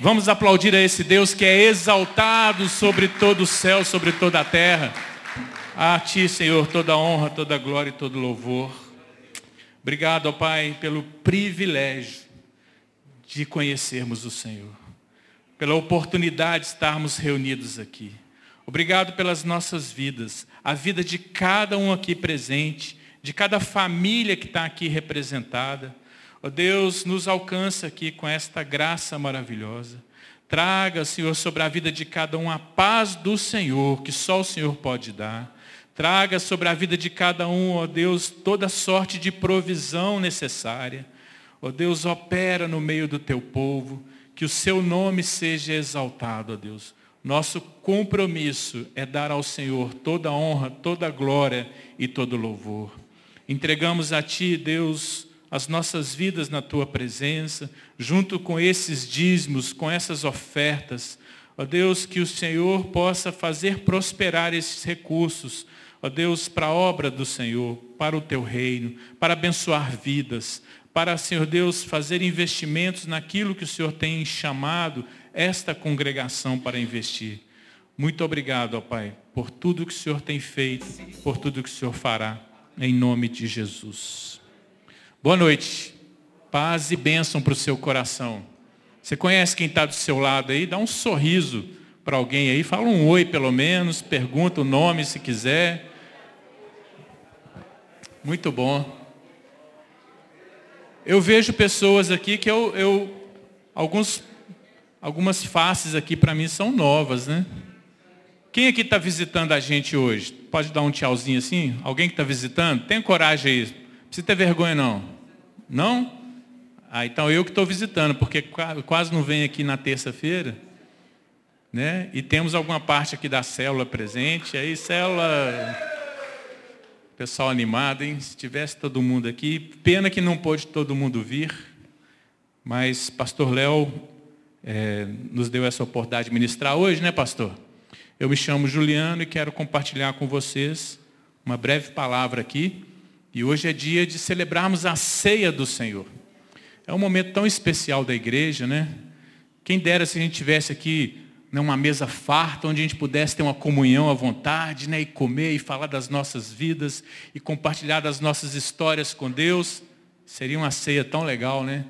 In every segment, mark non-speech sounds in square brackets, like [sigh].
Vamos aplaudir a esse Deus que é exaltado sobre todo o céu, sobre toda a terra. A Ti, Senhor, toda honra, toda glória e todo louvor. Obrigado, ó Pai, pelo privilégio de conhecermos o Senhor, pela oportunidade de estarmos reunidos aqui. Obrigado pelas nossas vidas, a vida de cada um aqui presente, de cada família que está aqui representada. Ó Deus, nos alcança aqui com esta graça maravilhosa. Traga, Senhor, sobre a vida de cada um a paz do Senhor, que só o Senhor pode dar. Traga sobre a vida de cada um, ó Deus, toda sorte de provisão necessária. Ó Deus, opera no meio do teu povo, que o seu nome seja exaltado, ó Deus. Nosso compromisso é dar ao Senhor toda honra, toda glória e todo louvor. Entregamos a Ti, Deus, as nossas vidas na Tua presença, junto com esses dízimos, com essas ofertas. Ó Deus, que o Senhor possa fazer prosperar esses recursos ó Deus, para a obra do Senhor, para o teu reino, para abençoar vidas, para, Senhor Deus, fazer investimentos naquilo que o Senhor tem chamado esta congregação para investir. Muito obrigado, ó Pai, por tudo que o Senhor tem feito, por tudo que o Senhor fará, em nome de Jesus. Boa noite. Paz e bênção para o seu coração. Você conhece quem está do seu lado aí? Dá um sorriso para alguém aí, fala um oi pelo menos, pergunta o nome se quiser. Muito bom. Eu vejo pessoas aqui que eu, eu alguns, algumas faces aqui para mim são novas, né? Quem aqui está visitando a gente hoje? Pode dar um tchauzinho assim? Alguém que está visitando? Tem coragem aí. Precisa ter vergonha não. Não? Ah, então eu que estou visitando, porque quase não venho aqui na terça-feira. Né? E temos alguma parte aqui da célula presente. Aí, célula Pessoal animado, hein? Se tivesse todo mundo aqui. Pena que não pôde todo mundo vir. Mas Pastor Léo é, nos deu essa oportunidade de ministrar hoje, né, pastor? Eu me chamo Juliano e quero compartilhar com vocês uma breve palavra aqui. E hoje é dia de celebrarmos a ceia do Senhor. É um momento tão especial da igreja, né? Quem dera se a gente tivesse aqui uma mesa farta, onde a gente pudesse ter uma comunhão à vontade, né, e comer e falar das nossas vidas e compartilhar das nossas histórias com Deus. Seria uma ceia tão legal, né?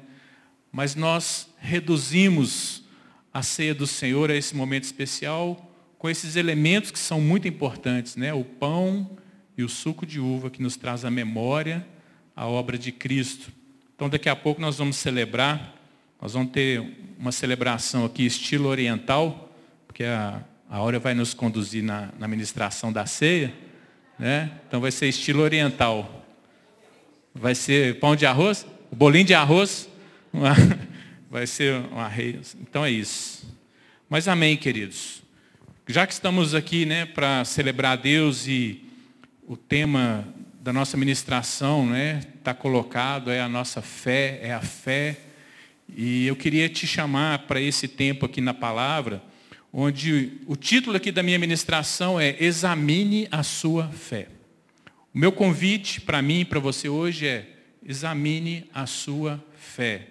Mas nós reduzimos a ceia do Senhor a esse momento especial com esses elementos que são muito importantes, né? O pão e o suco de uva que nos traz a memória, a obra de Cristo. Então daqui a pouco nós vamos celebrar, nós vamos ter uma celebração aqui estilo oriental, porque a, a Áurea vai nos conduzir na, na ministração da ceia, né? Então vai ser estilo oriental. Vai ser pão de arroz, bolinho de arroz, uma, [laughs] vai ser um arreio. Então é isso. Mas amém, queridos. Já que estamos aqui, né, para celebrar Deus e o tema da nossa ministração, né, está colocado é a nossa fé, é a fé. E eu queria te chamar para esse tempo aqui na palavra onde o título aqui da minha ministração é Examine a sua fé. O meu convite para mim e para você hoje é examine a sua fé.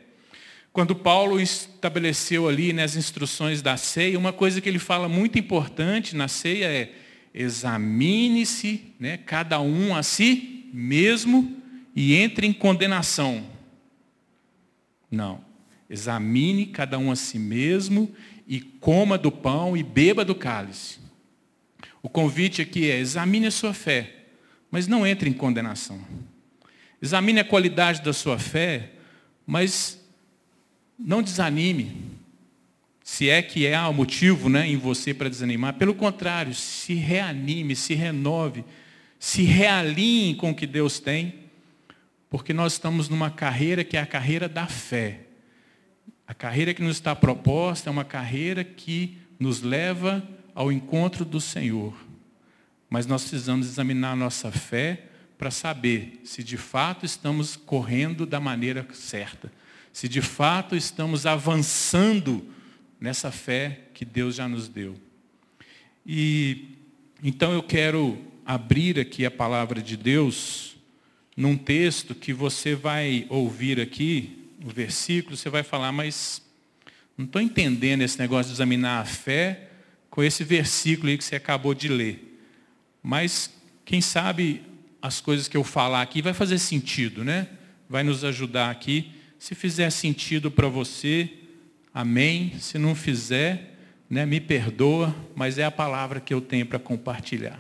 Quando Paulo estabeleceu ali nas instruções da ceia, uma coisa que ele fala muito importante na ceia é examine-se, né, cada um a si mesmo e entre em condenação. Não. Examine cada um a si mesmo e coma do pão e beba do cálice. O convite aqui é: examine a sua fé, mas não entre em condenação. Examine a qualidade da sua fé, mas não desanime. Se é que há motivo né, em você para desanimar. Pelo contrário, se reanime, se renove, se realinhe com o que Deus tem, porque nós estamos numa carreira que é a carreira da fé. A carreira que nos está proposta é uma carreira que nos leva ao encontro do Senhor. Mas nós precisamos examinar a nossa fé para saber se de fato estamos correndo da maneira certa. Se de fato estamos avançando nessa fé que Deus já nos deu. E então eu quero abrir aqui a palavra de Deus num texto que você vai ouvir aqui o versículo, você vai falar, mas Não estou entendendo esse negócio de examinar a fé com esse versículo aí que você acabou de ler. Mas, quem sabe, as coisas que eu falar aqui vai fazer sentido, né? Vai nos ajudar aqui. Se fizer sentido para você, amém. Se não fizer, né, me perdoa, mas é a palavra que eu tenho para compartilhar.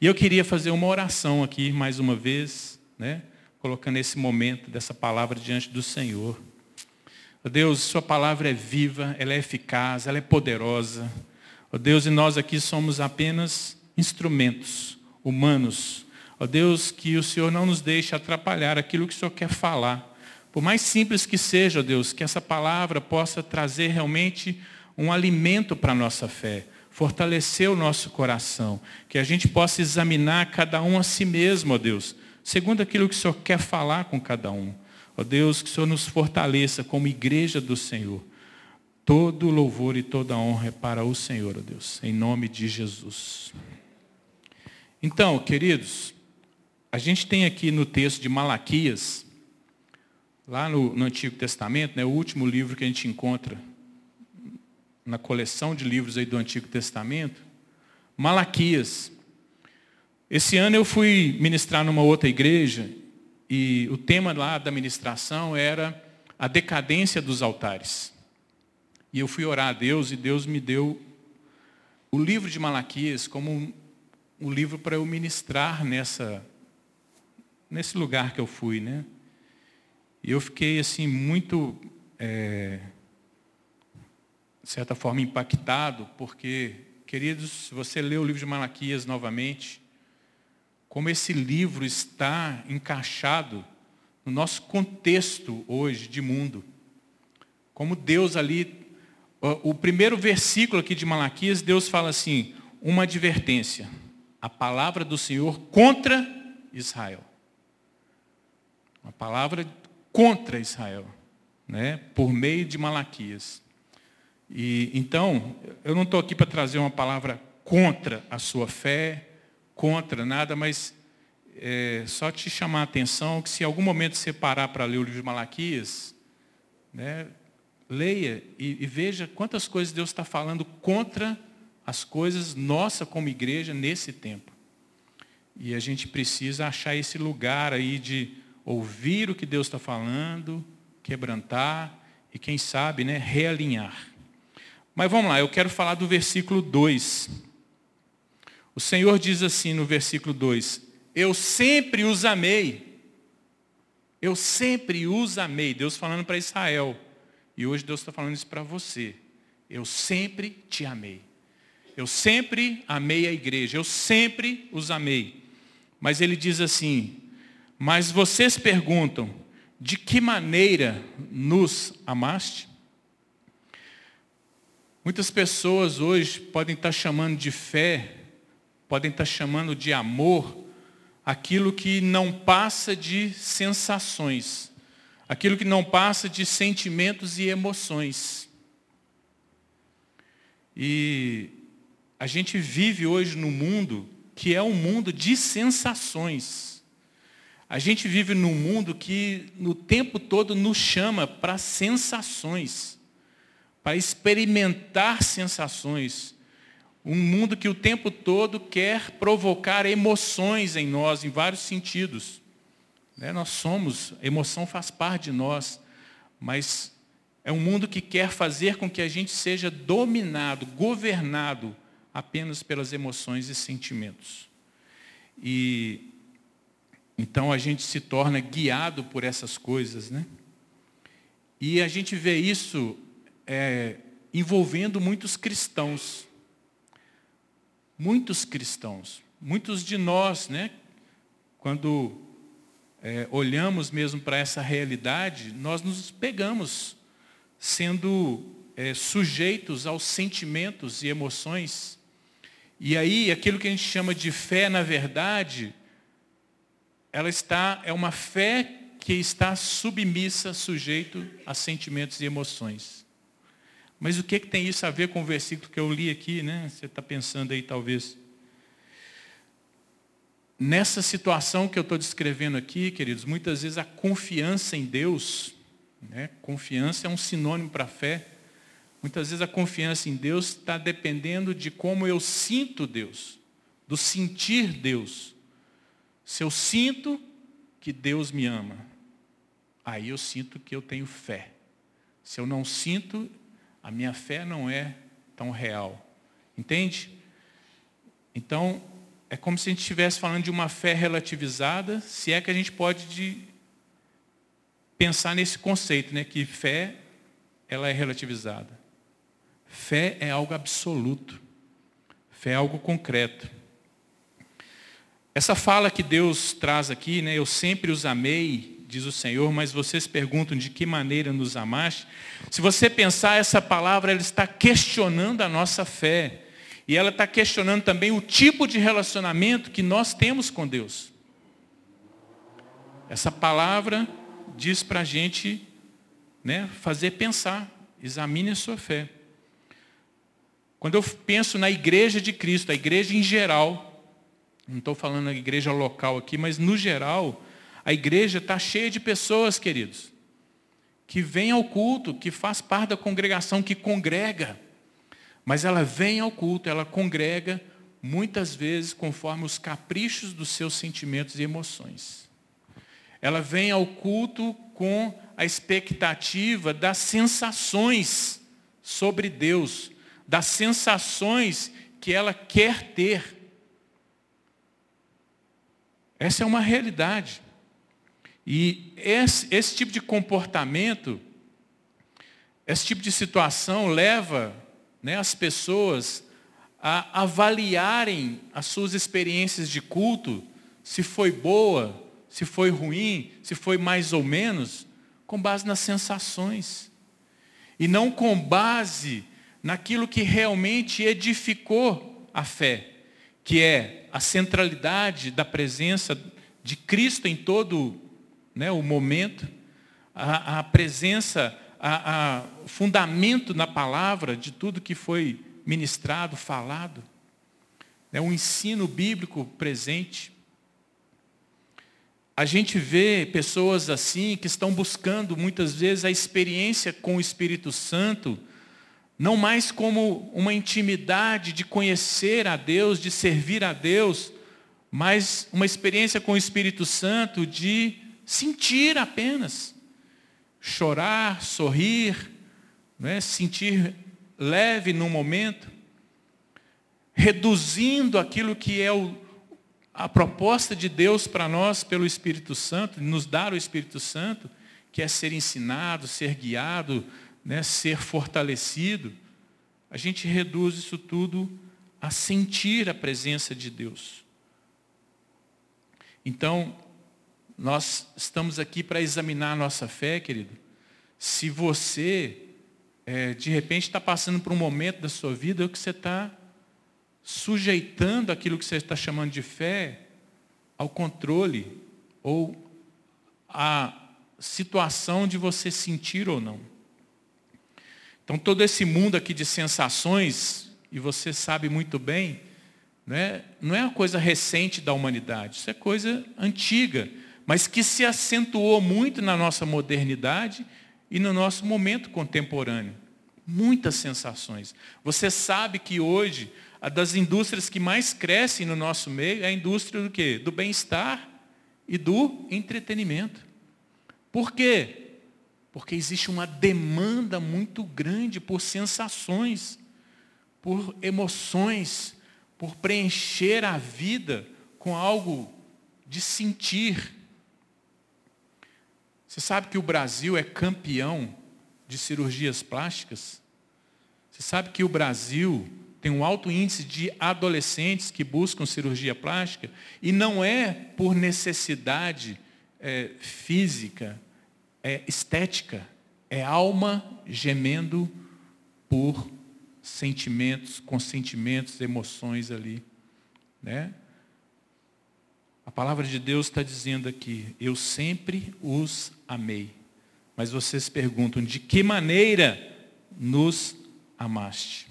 E eu queria fazer uma oração aqui, mais uma vez, né, colocando esse momento dessa palavra diante do Senhor. Oh Deus, Sua palavra é viva, ela é eficaz, ela é poderosa. Oh Deus, e nós aqui somos apenas instrumentos humanos. Ó Deus, que o Senhor não nos deixe atrapalhar aquilo que o Senhor quer falar. Por mais simples que seja, ó Deus, que essa palavra possa trazer realmente um alimento para a nossa fé, fortalecer o nosso coração, que a gente possa examinar cada um a si mesmo, ó Deus, segundo aquilo que o Senhor quer falar com cada um. Ó Deus, que o Senhor nos fortaleça como igreja do Senhor. Todo louvor e toda honra é para o Senhor, ó Deus, em nome de Jesus. Então, queridos, a gente tem aqui no texto de Malaquias, lá no, no Antigo Testamento, né, o último livro que a gente encontra na coleção de livros aí do Antigo Testamento, Malaquias. Esse ano eu fui ministrar numa outra igreja e o tema lá da ministração era a decadência dos altares. E eu fui orar a Deus e Deus me deu o livro de Malaquias como um, um livro para eu ministrar nessa nesse lugar que eu fui, né? E eu fiquei assim muito é, de certa forma, impactado, porque, queridos, se você lê o livro de Malaquias novamente, como esse livro está encaixado no nosso contexto hoje de mundo. Como Deus ali, o primeiro versículo aqui de Malaquias, Deus fala assim, uma advertência, a palavra do Senhor contra Israel. Uma palavra contra Israel, né? por meio de Malaquias. E, então, eu não estou aqui para trazer uma palavra contra a sua fé, contra nada, mas é, só te chamar a atenção que se em algum momento você parar para ler o livro de Malaquias, né, leia e, e veja quantas coisas Deus está falando contra as coisas nossa como igreja nesse tempo. E a gente precisa achar esse lugar aí de ouvir o que Deus está falando, quebrantar e, quem sabe, né, realinhar. Mas vamos lá, eu quero falar do versículo 2. O Senhor diz assim no versículo 2: Eu sempre os amei. Eu sempre os amei. Deus falando para Israel. E hoje Deus está falando isso para você. Eu sempre te amei. Eu sempre amei a igreja. Eu sempre os amei. Mas ele diz assim: Mas vocês perguntam, de que maneira nos amaste? Muitas pessoas hoje podem estar chamando de fé, podem estar chamando de amor, aquilo que não passa de sensações, aquilo que não passa de sentimentos e emoções. E a gente vive hoje num mundo que é um mundo de sensações. A gente vive num mundo que no tempo todo nos chama para sensações para experimentar sensações. Um mundo que o tempo todo quer provocar emoções em nós, em vários sentidos. Né? Nós somos, a emoção faz parte de nós, mas é um mundo que quer fazer com que a gente seja dominado, governado apenas pelas emoções e sentimentos. E então a gente se torna guiado por essas coisas, né? E a gente vê isso é, envolvendo muitos cristãos. Muitos cristãos. Muitos de nós, né, quando é, olhamos mesmo para essa realidade, nós nos pegamos sendo é, sujeitos aos sentimentos e emoções. E aí, aquilo que a gente chama de fé, na verdade, ela está, é uma fé que está submissa, sujeito a sentimentos e emoções. Mas o que, que tem isso a ver com o versículo que eu li aqui, né? Você está pensando aí talvez. Nessa situação que eu estou descrevendo aqui, queridos, muitas vezes a confiança em Deus, né? confiança é um sinônimo para fé, Muitas vezes a confiança em Deus está dependendo de como eu sinto Deus, do sentir Deus. Se eu sinto que Deus me ama, aí eu sinto que eu tenho fé. Se eu não sinto, a minha fé não é tão real. Entende? Então, é como se a gente estivesse falando de uma fé relativizada, se é que a gente pode de pensar nesse conceito, né, que fé ela é relativizada. Fé é algo absoluto. Fé é algo concreto. Essa fala que Deus traz aqui, né, eu sempre os amei, diz o Senhor, mas vocês perguntam de que maneira nos amaste. Se você pensar essa palavra, ela está questionando a nossa fé. E ela está questionando também o tipo de relacionamento que nós temos com Deus. Essa palavra diz para a gente né, fazer pensar, examine a sua fé. Quando eu penso na igreja de Cristo, a igreja em geral, não estou falando na igreja local aqui, mas no geral, a igreja está cheia de pessoas, queridos, que vêm ao culto, que faz parte da congregação, que congrega. Mas ela vem ao culto, ela congrega, muitas vezes conforme os caprichos dos seus sentimentos e emoções. Ela vem ao culto com a expectativa das sensações sobre Deus, das sensações que ela quer ter. Essa é uma realidade. E esse, esse, tipo de comportamento, esse tipo de situação leva né, as pessoas a avaliarem as suas experiências de culto, se foi boa, se foi ruim, se foi mais ou menos, com base nas sensações. E não com base naquilo que realmente edificou a fé, que é a centralidade da presença de Cristo em todo né, o momento, a, a presença, o fundamento na palavra de tudo que foi ministrado, falado, né, o ensino bíblico presente. A gente vê pessoas assim que estão buscando muitas vezes a experiência com o Espírito Santo, não mais como uma intimidade de conhecer a Deus, de servir a Deus, mas uma experiência com o Espírito Santo de sentir apenas. Chorar, sorrir, não é? sentir leve no momento, reduzindo aquilo que é o, a proposta de Deus para nós pelo Espírito Santo, nos dar o Espírito Santo, que é ser ensinado, ser guiado, né, ser fortalecido, a gente reduz isso tudo a sentir a presença de Deus. Então, nós estamos aqui para examinar a nossa fé, querido. Se você, é, de repente, está passando por um momento da sua vida que você está sujeitando aquilo que você está chamando de fé ao controle ou à situação de você sentir ou não. Então, todo esse mundo aqui de sensações, e você sabe muito bem, não é, não é uma coisa recente da humanidade, isso é coisa antiga, mas que se acentuou muito na nossa modernidade e no nosso momento contemporâneo. Muitas sensações. Você sabe que hoje, a das indústrias que mais crescem no nosso meio é a indústria do quê? Do bem-estar e do entretenimento. Por quê? Porque existe uma demanda muito grande por sensações, por emoções, por preencher a vida com algo de sentir. Você sabe que o Brasil é campeão de cirurgias plásticas? Você sabe que o Brasil tem um alto índice de adolescentes que buscam cirurgia plástica e não é por necessidade é, física, é estética, é alma gemendo por sentimentos, com sentimentos, emoções ali. Né? A palavra de Deus está dizendo aqui, eu sempre os amei. Mas vocês perguntam, de que maneira nos amaste?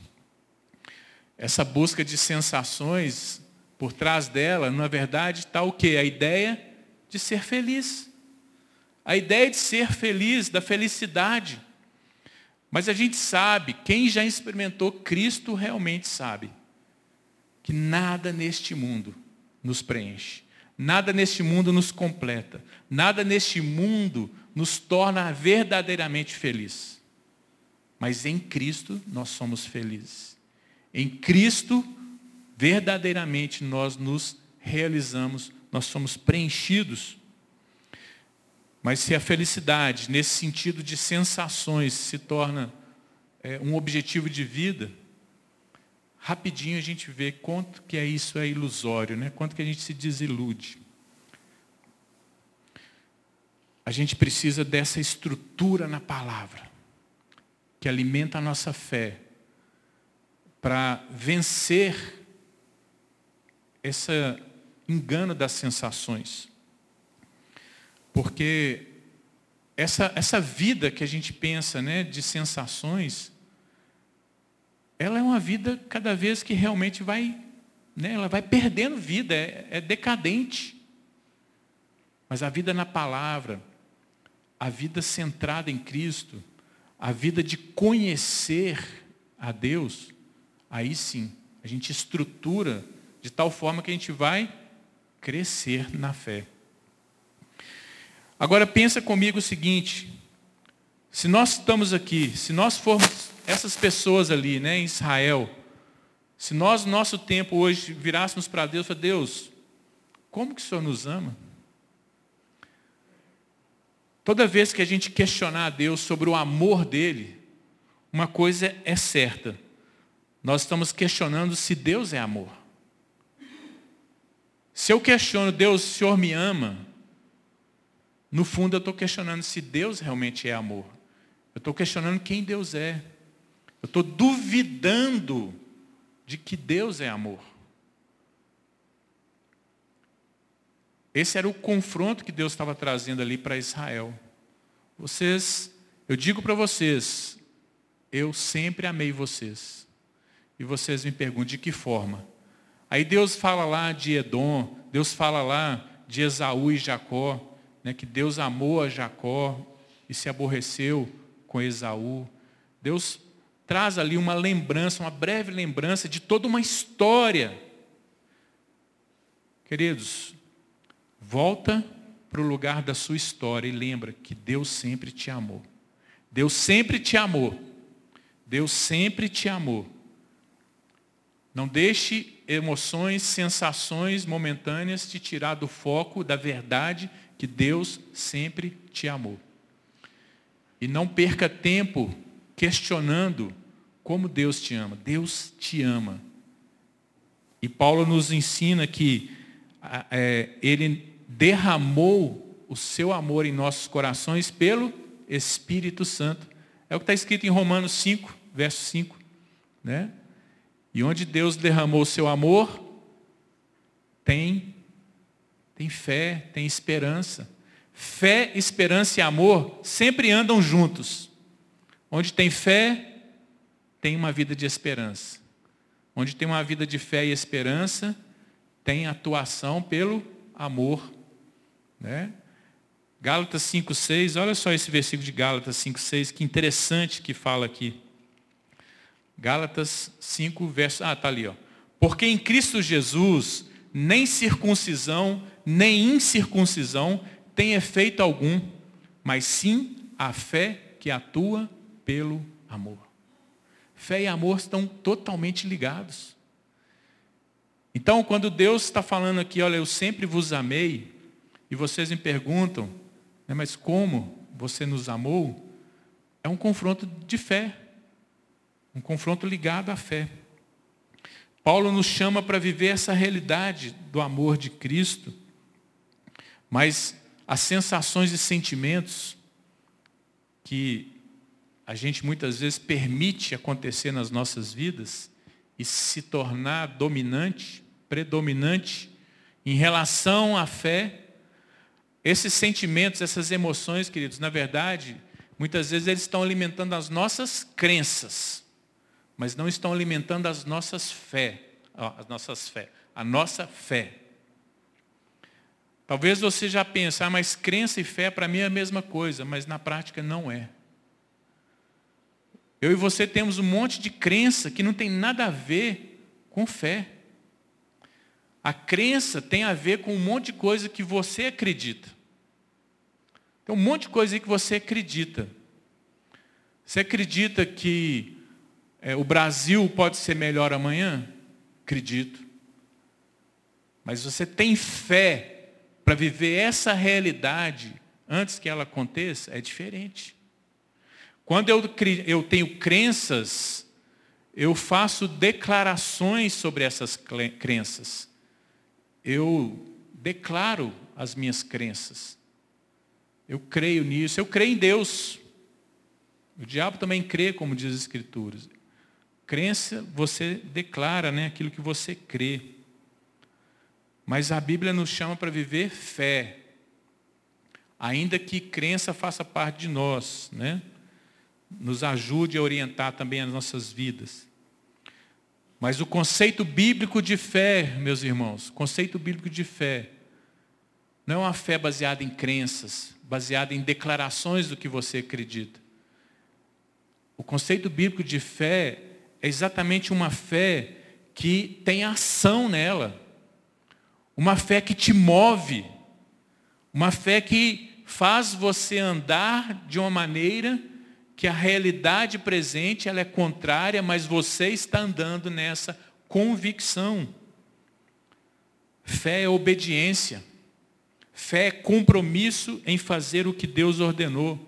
Essa busca de sensações, por trás dela, na verdade, está o quê? A ideia de ser feliz. A ideia de ser feliz, da felicidade. Mas a gente sabe, quem já experimentou Cristo realmente sabe, que nada neste mundo nos preenche, nada neste mundo nos completa, nada neste mundo nos torna verdadeiramente felizes. Mas em Cristo nós somos felizes. Em Cristo, verdadeiramente nós nos realizamos, nós somos preenchidos. Mas se a felicidade, nesse sentido de sensações, se torna é, um objetivo de vida, rapidinho a gente vê quanto que é isso é ilusório, né? quanto que a gente se desilude. A gente precisa dessa estrutura na palavra, que alimenta a nossa fé, para vencer esse engano das sensações. Porque essa, essa vida que a gente pensa né, de sensações, ela é uma vida cada vez que realmente vai, né, ela vai perdendo vida, é, é decadente. Mas a vida na palavra, a vida centrada em Cristo, a vida de conhecer a Deus, aí sim, a gente estrutura de tal forma que a gente vai crescer na fé. Agora pensa comigo o seguinte, se nós estamos aqui, se nós formos essas pessoas ali, né, em Israel, se nós, no nosso tempo hoje, virássemos para Deus falar, Deus, como que o Senhor nos ama? Toda vez que a gente questionar a Deus sobre o amor dele, uma coisa é certa. Nós estamos questionando se Deus é amor. Se eu questiono, Deus, o Senhor me ama, no fundo, eu estou questionando se Deus realmente é amor. Eu estou questionando quem Deus é. Eu estou duvidando de que Deus é amor. Esse era o confronto que Deus estava trazendo ali para Israel. Vocês, eu digo para vocês, eu sempre amei vocês. E vocês me perguntam de que forma? Aí Deus fala lá de Edom, Deus fala lá de Esaú e Jacó né, que Deus amou a Jacó e se aborreceu com Esaú. Deus traz ali uma lembrança, uma breve lembrança de toda uma história. Queridos, volta para o lugar da sua história e lembra que Deus sempre te amou. Deus sempre te amou. Deus sempre te amou. Não deixe emoções, sensações momentâneas te tirar do foco da verdade que Deus sempre te amou. E não perca tempo questionando como Deus te ama. Deus te ama. E Paulo nos ensina que é, ele derramou o seu amor em nossos corações pelo Espírito Santo. É o que está escrito em Romanos 5, verso 5. Né? E onde Deus derramou o seu amor, tem tem fé, tem esperança. Fé, esperança e amor sempre andam juntos. Onde tem fé, tem uma vida de esperança. Onde tem uma vida de fé e esperança, tem atuação pelo amor. Né? Gálatas 5,6, olha só esse versículo de Gálatas 5,6, que interessante que fala aqui. Gálatas 5, verso. Ah, está ali, ó. Porque em Cristo Jesus, nem circuncisão, nem incircuncisão tem efeito algum, mas sim a fé que atua pelo amor. Fé e amor estão totalmente ligados. Então, quando Deus está falando aqui, olha, eu sempre vos amei, e vocês me perguntam, né, mas como você nos amou? É um confronto de fé, um confronto ligado à fé. Paulo nos chama para viver essa realidade do amor de Cristo, mas as sensações e sentimentos que a gente muitas vezes permite acontecer nas nossas vidas e se tornar dominante, predominante em relação à fé, esses sentimentos, essas emoções, queridos, na verdade, muitas vezes eles estão alimentando as nossas crenças, mas não estão alimentando as nossas fé, as nossas fé, a nossa fé. Talvez você já pense, ah, mas crença e fé para mim é a mesma coisa, mas na prática não é. Eu e você temos um monte de crença que não tem nada a ver com fé. A crença tem a ver com um monte de coisa que você acredita. Tem um monte de coisa aí que você acredita. Você acredita que é, o Brasil pode ser melhor amanhã? Acredito. Mas você tem fé para viver essa realidade antes que ela aconteça? É diferente. Quando eu, eu tenho crenças, eu faço declarações sobre essas crenças. Eu declaro as minhas crenças. Eu creio nisso, eu creio em Deus. O diabo também crê, como diz as Escrituras. Crença, você declara né, aquilo que você crê. Mas a Bíblia nos chama para viver fé. Ainda que crença faça parte de nós, né? nos ajude a orientar também as nossas vidas. Mas o conceito bíblico de fé, meus irmãos, conceito bíblico de fé, não é uma fé baseada em crenças, baseada em declarações do que você acredita. O conceito bíblico de fé é exatamente uma fé que tem ação nela. Uma fé que te move. Uma fé que faz você andar de uma maneira que a realidade presente ela é contrária, mas você está andando nessa convicção. Fé é obediência. Fé é compromisso em fazer o que Deus ordenou.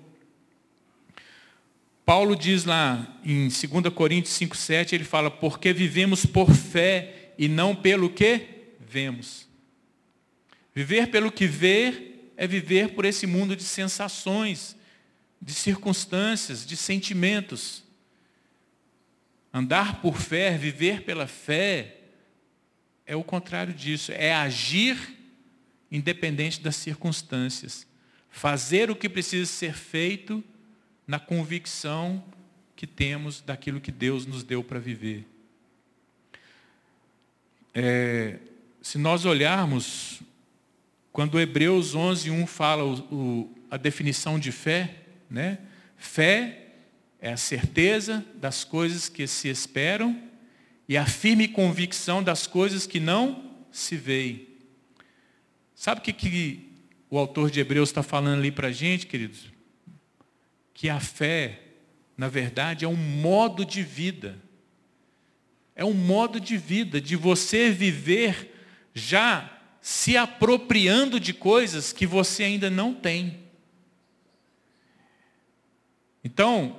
Paulo diz lá em 2 Coríntios 5,7, ele fala, porque vivemos por fé e não pelo que vemos. Viver pelo que vê é viver por esse mundo de sensações, de circunstâncias, de sentimentos. Andar por fé, viver pela fé, é o contrário disso. É agir independente das circunstâncias. Fazer o que precisa ser feito na convicção que temos daquilo que Deus nos deu para viver. É, se nós olharmos, quando Hebreus 11, 1 fala o, o, a definição de fé, né? Fé é a certeza das coisas que se esperam e a firme convicção das coisas que não se veem. Sabe o que, que o autor de Hebreus está falando ali para a gente, queridos? Que a fé, na verdade, é um modo de vida. É um modo de vida, de você viver já se apropriando de coisas que você ainda não tem. Então,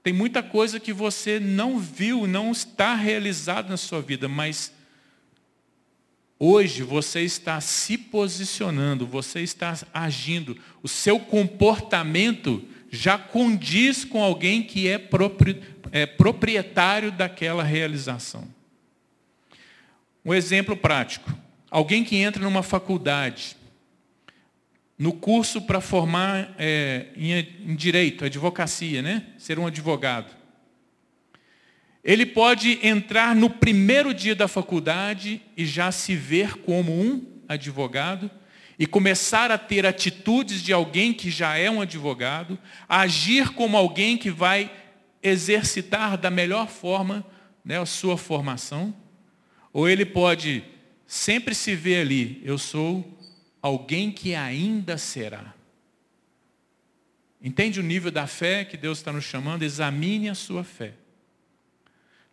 tem muita coisa que você não viu, não está realizado na sua vida, mas hoje você está se posicionando, você está agindo, o seu comportamento já condiz com alguém que é, é proprietário daquela realização. Um exemplo prático. Alguém que entra numa faculdade, no curso para formar é, em, em direito, advocacia, né? Ser um advogado. Ele pode entrar no primeiro dia da faculdade e já se ver como um advogado e começar a ter atitudes de alguém que já é um advogado, agir como alguém que vai exercitar da melhor forma né, a sua formação. Ou ele pode sempre se ver ali, eu sou alguém que ainda será. Entende o nível da fé que Deus está nos chamando? Examine a sua fé.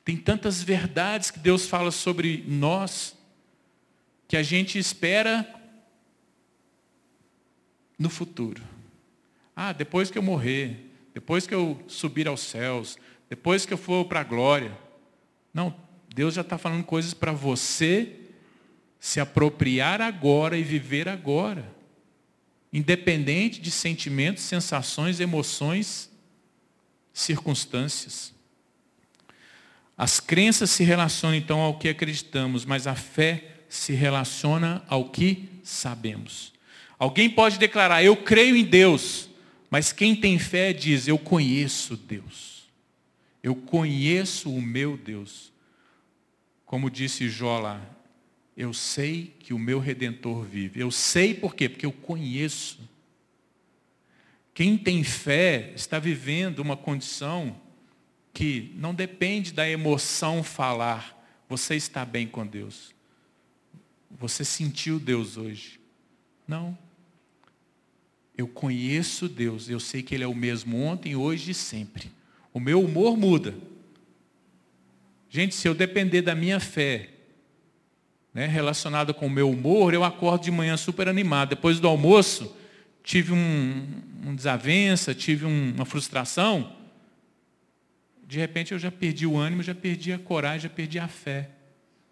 Tem tantas verdades que Deus fala sobre nós que a gente espera no futuro. Ah, depois que eu morrer, depois que eu subir aos céus, depois que eu for para a glória. Não, Deus já está falando coisas para você se apropriar agora e viver agora. Independente de sentimentos, sensações, emoções, circunstâncias. As crenças se relacionam então ao que acreditamos, mas a fé se relaciona ao que sabemos. Alguém pode declarar, eu creio em Deus, mas quem tem fé diz, eu conheço Deus. Eu conheço o meu Deus. Como disse Jó lá, eu sei que o meu redentor vive. Eu sei por quê? Porque eu conheço. Quem tem fé está vivendo uma condição que não depende da emoção falar. Você está bem com Deus. Você sentiu Deus hoje. Não. Eu conheço Deus, eu sei que Ele é o mesmo ontem, hoje e sempre. O meu humor muda. Gente, se eu depender da minha fé, né, relacionada com o meu humor, eu acordo de manhã super animado. Depois do almoço, tive um, um desavença, tive um, uma frustração. De repente eu já perdi o ânimo, já perdi a coragem, já perdi a fé.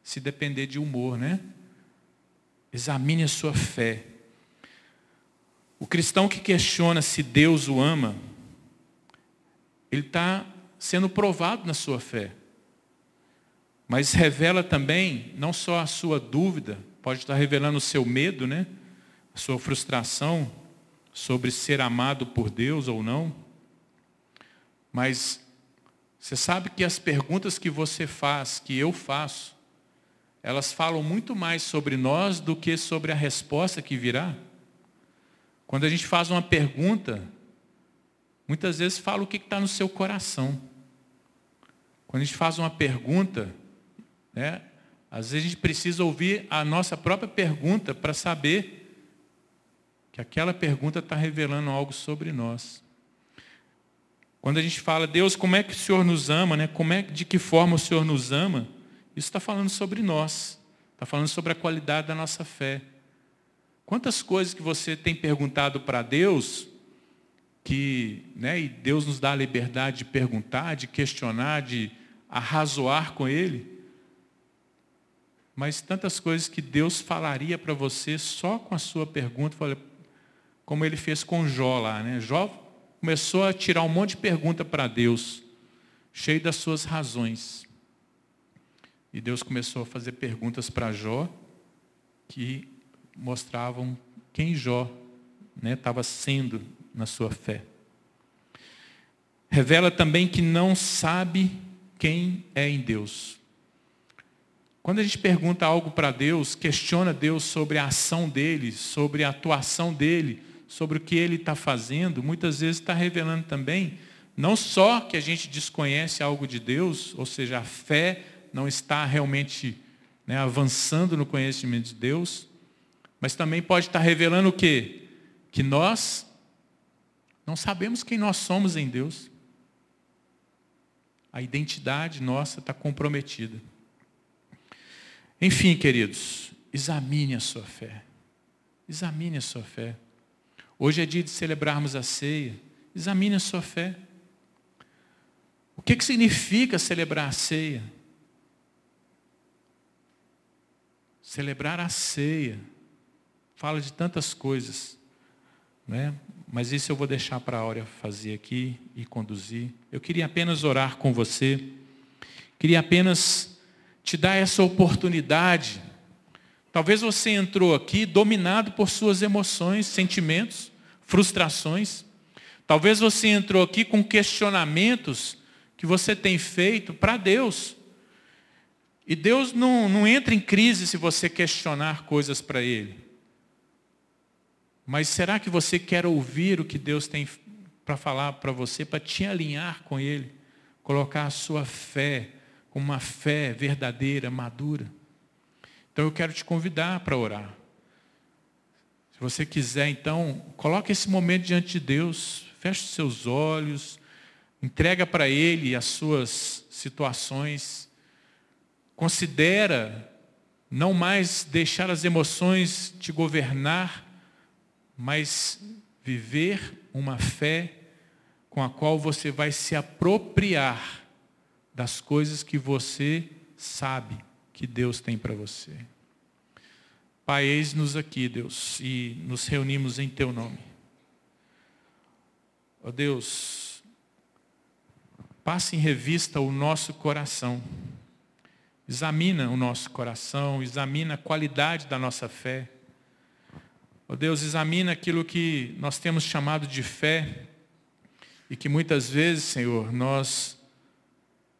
Se depender de humor, né? Examine a sua fé. O cristão que questiona se Deus o ama, ele está sendo provado na sua fé. Mas revela também, não só a sua dúvida, pode estar revelando o seu medo, né? a sua frustração sobre ser amado por Deus ou não. Mas você sabe que as perguntas que você faz, que eu faço, elas falam muito mais sobre nós do que sobre a resposta que virá. Quando a gente faz uma pergunta, muitas vezes fala o que está no seu coração. Quando a gente faz uma pergunta, né, às vezes a gente precisa ouvir a nossa própria pergunta para saber que aquela pergunta está revelando algo sobre nós. Quando a gente fala, Deus, como é que o Senhor nos ama, né? como é, de que forma o Senhor nos ama, isso está falando sobre nós, está falando sobre a qualidade da nossa fé. Quantas coisas que você tem perguntado para Deus, que né, e Deus nos dá a liberdade de perguntar, de questionar, de arrazoar com Ele, mas tantas coisas que Deus falaria para você só com a sua pergunta, como ele fez com Jó lá. Né? Jó começou a tirar um monte de pergunta para Deus, cheio das suas razões. E Deus começou a fazer perguntas para Jó que mostravam quem Jó estava né, sendo na sua fé. Revela também que não sabe quem é em Deus. Quando a gente pergunta algo para Deus, questiona Deus sobre a ação dele, sobre a atuação dele, sobre o que ele está fazendo, muitas vezes está revelando também, não só que a gente desconhece algo de Deus, ou seja, a fé não está realmente né, avançando no conhecimento de Deus, mas também pode estar revelando o quê? Que nós não sabemos quem nós somos em Deus. A identidade nossa está comprometida. Enfim, queridos, examine a sua fé. Examine a sua fé. Hoje é dia de celebrarmos a ceia. Examine a sua fé. O que, que significa celebrar a ceia? Celebrar a ceia. Fala de tantas coisas. Né? Mas isso eu vou deixar para a Áurea fazer aqui e conduzir. Eu queria apenas orar com você. Queria apenas te dar essa oportunidade Talvez você entrou aqui dominado por suas emoções, sentimentos, frustrações. Talvez você entrou aqui com questionamentos que você tem feito para Deus. E Deus não, não entra em crise se você questionar coisas para Ele. Mas será que você quer ouvir o que Deus tem para falar para você, para te alinhar com Ele? Colocar a sua fé como uma fé verdadeira, madura? Então eu quero te convidar para orar. Se você quiser, então, coloque esse momento diante de Deus, feche os seus olhos, entrega para Ele as suas situações, considera não mais deixar as emoções te governar, mas viver uma fé com a qual você vai se apropriar das coisas que você sabe que Deus tem para você. Pai, eis-nos aqui, Deus, e nos reunimos em Teu nome. Ó oh, Deus, passe em revista o nosso coração. Examina o nosso coração, examina a qualidade da nossa fé. Ó oh, Deus, examina aquilo que nós temos chamado de fé e que muitas vezes, Senhor, nós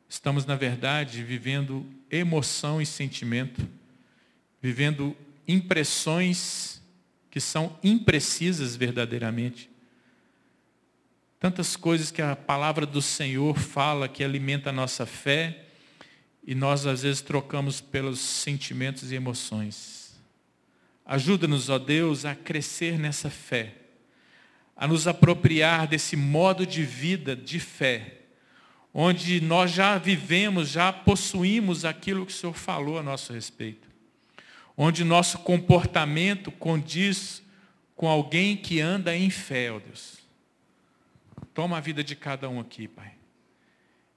estamos, na verdade, vivendo emoção e sentimento, vivendo impressões que são imprecisas verdadeiramente. Tantas coisas que a palavra do Senhor fala que alimenta a nossa fé e nós às vezes trocamos pelos sentimentos e emoções. Ajuda-nos, ó Deus, a crescer nessa fé, a nos apropriar desse modo de vida de fé, onde nós já vivemos, já possuímos aquilo que o Senhor falou a nosso respeito, onde nosso comportamento condiz com alguém que anda em fé, ó Deus. Toma a vida de cada um aqui, Pai.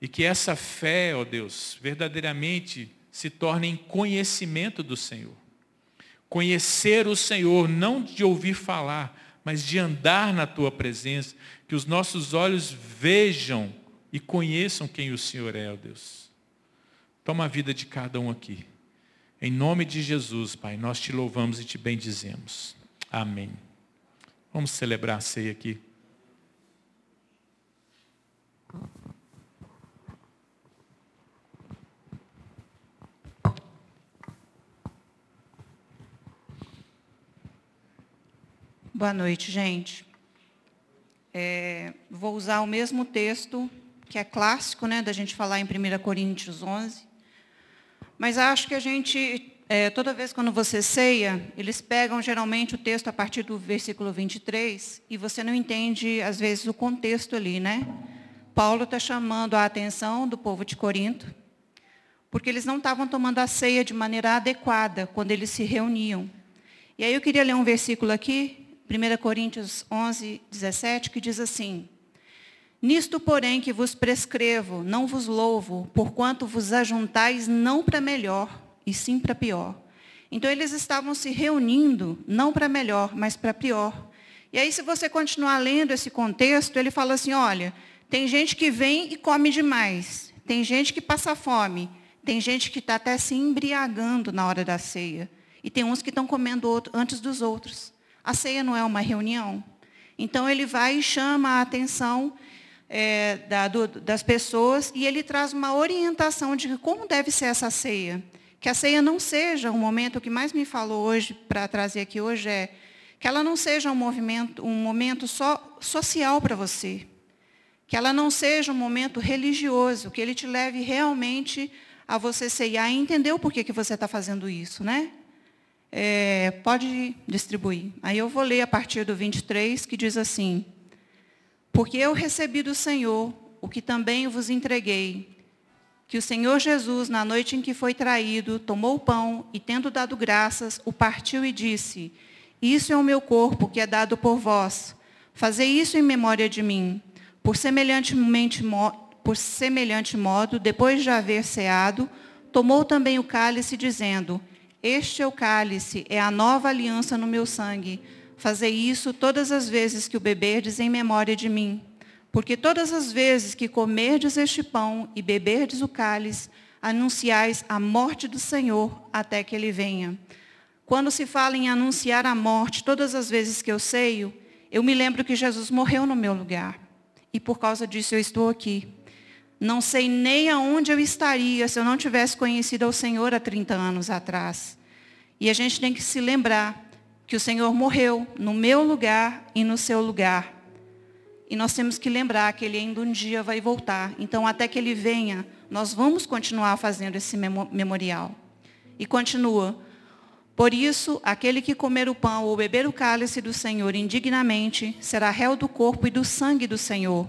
E que essa fé, ó Deus, verdadeiramente se torne em conhecimento do Senhor. Conhecer o Senhor, não de ouvir falar, mas de andar na tua presença. Que os nossos olhos vejam e conheçam quem o Senhor é, ó Deus. Toma a vida de cada um aqui. Em nome de Jesus, Pai, nós te louvamos e te bendizemos. Amém. Vamos celebrar a ceia aqui. Boa noite, gente. É, vou usar o mesmo texto que é clássico, né, da gente falar em 1 Coríntios 11. Mas acho que a gente, é, toda vez quando você ceia, eles pegam geralmente o texto a partir do versículo 23 e você não entende, às vezes, o contexto ali, né? Paulo está chamando a atenção do povo de Corinto, porque eles não estavam tomando a ceia de maneira adequada quando eles se reuniam. E aí eu queria ler um versículo aqui, 1 Coríntios 11, 17, que diz assim: Nisto, porém, que vos prescrevo, não vos louvo, porquanto vos ajuntais não para melhor, e sim para pior. Então, eles estavam se reunindo, não para melhor, mas para pior. E aí, se você continuar lendo esse contexto, ele fala assim: olha, tem gente que vem e come demais, tem gente que passa fome, tem gente que está até se embriagando na hora da ceia, e tem uns que estão comendo antes dos outros. A ceia não é uma reunião. Então ele vai e chama a atenção é, da, do, das pessoas e ele traz uma orientação de como deve ser essa ceia. Que a ceia não seja um momento, o que mais me falou hoje, para trazer aqui hoje, é que ela não seja um, movimento, um momento só social para você. Que ela não seja um momento religioso, que ele te leve realmente a você ceiar e entender o porquê que você está fazendo isso, né? é, pode distribuir. Aí eu vou ler a partir do 23, que diz assim: Porque eu recebi do Senhor o que também vos entreguei, que o Senhor Jesus, na noite em que foi traído, tomou o pão e, tendo dado graças, o partiu e disse: Isso é o meu corpo que é dado por vós. Fazei isso em memória de mim. Por, semelhantemente, por semelhante modo, depois de haver ceado, tomou também o cálice, dizendo: este é o cálice, é a nova aliança no meu sangue. Fazei isso todas as vezes que o beberdes em memória de mim. Porque todas as vezes que comerdes este pão e beberdes o cálice, anunciais a morte do Senhor até que ele venha. Quando se fala em anunciar a morte, todas as vezes que eu ceio, eu me lembro que Jesus morreu no meu lugar. E por causa disso eu estou aqui. Não sei nem aonde eu estaria se eu não tivesse conhecido ao Senhor há 30 anos atrás. E a gente tem que se lembrar que o Senhor morreu no meu lugar e no seu lugar. E nós temos que lembrar que Ele ainda um dia vai voltar. Então, até que Ele venha, nós vamos continuar fazendo esse memorial. E continua. Por isso, aquele que comer o pão ou beber o cálice do Senhor indignamente, será réu do corpo e do sangue do Senhor.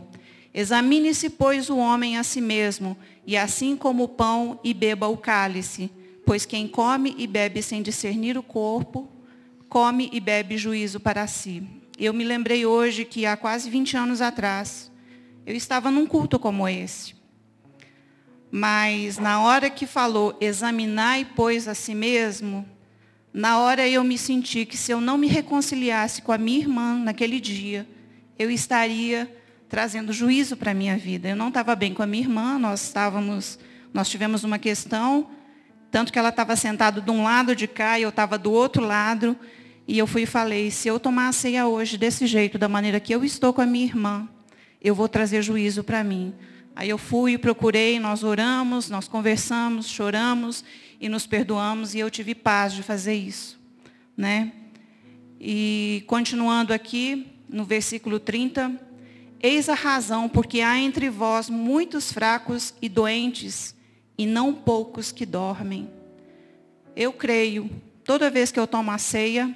Examine-se, pois, o homem a si mesmo, e assim como o pão, e beba o cálice. Pois quem come e bebe sem discernir o corpo, come e bebe juízo para si. Eu me lembrei hoje que há quase 20 anos atrás, eu estava num culto como esse. Mas na hora que falou, examinai, pois, a si mesmo, na hora eu me senti que se eu não me reconciliasse com a minha irmã naquele dia, eu estaria trazendo juízo para a minha vida. Eu não estava bem com a minha irmã, nós estávamos, nós tivemos uma questão, tanto que ela estava sentada de um lado de cá e eu estava do outro lado, e eu fui e falei, se eu tomar a ceia hoje desse jeito, da maneira que eu estou com a minha irmã, eu vou trazer juízo para mim. Aí eu fui, procurei, nós oramos, nós conversamos, choramos e nos perdoamos e eu tive paz de fazer isso, né? E continuando aqui no versículo 30, eis a razão, porque há entre vós muitos fracos e doentes, e não poucos que dormem. Eu creio, toda vez que eu tomo a ceia,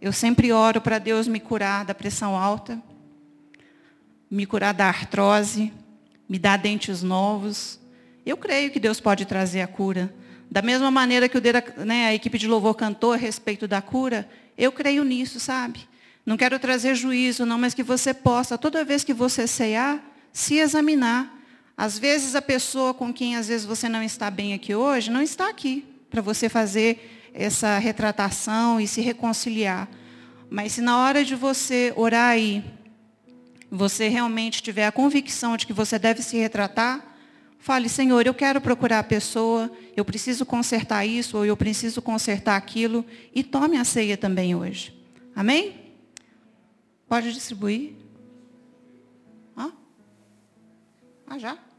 eu sempre oro para Deus me curar da pressão alta, me curar da artrose, me dar dentes novos. Eu creio que Deus pode trazer a cura. Da mesma maneira que o, né, a equipe de louvor cantou a respeito da cura, eu creio nisso, sabe? Não quero trazer juízo, não, mas que você possa, toda vez que você cear, se examinar. Às vezes a pessoa com quem às vezes você não está bem aqui hoje, não está aqui para você fazer essa retratação e se reconciliar. Mas se na hora de você orar aí, você realmente tiver a convicção de que você deve se retratar, fale, Senhor, eu quero procurar a pessoa, eu preciso consertar isso, ou eu preciso consertar aquilo, e tome a ceia também hoje. Amém? Pode distribuir? Ah, ah já?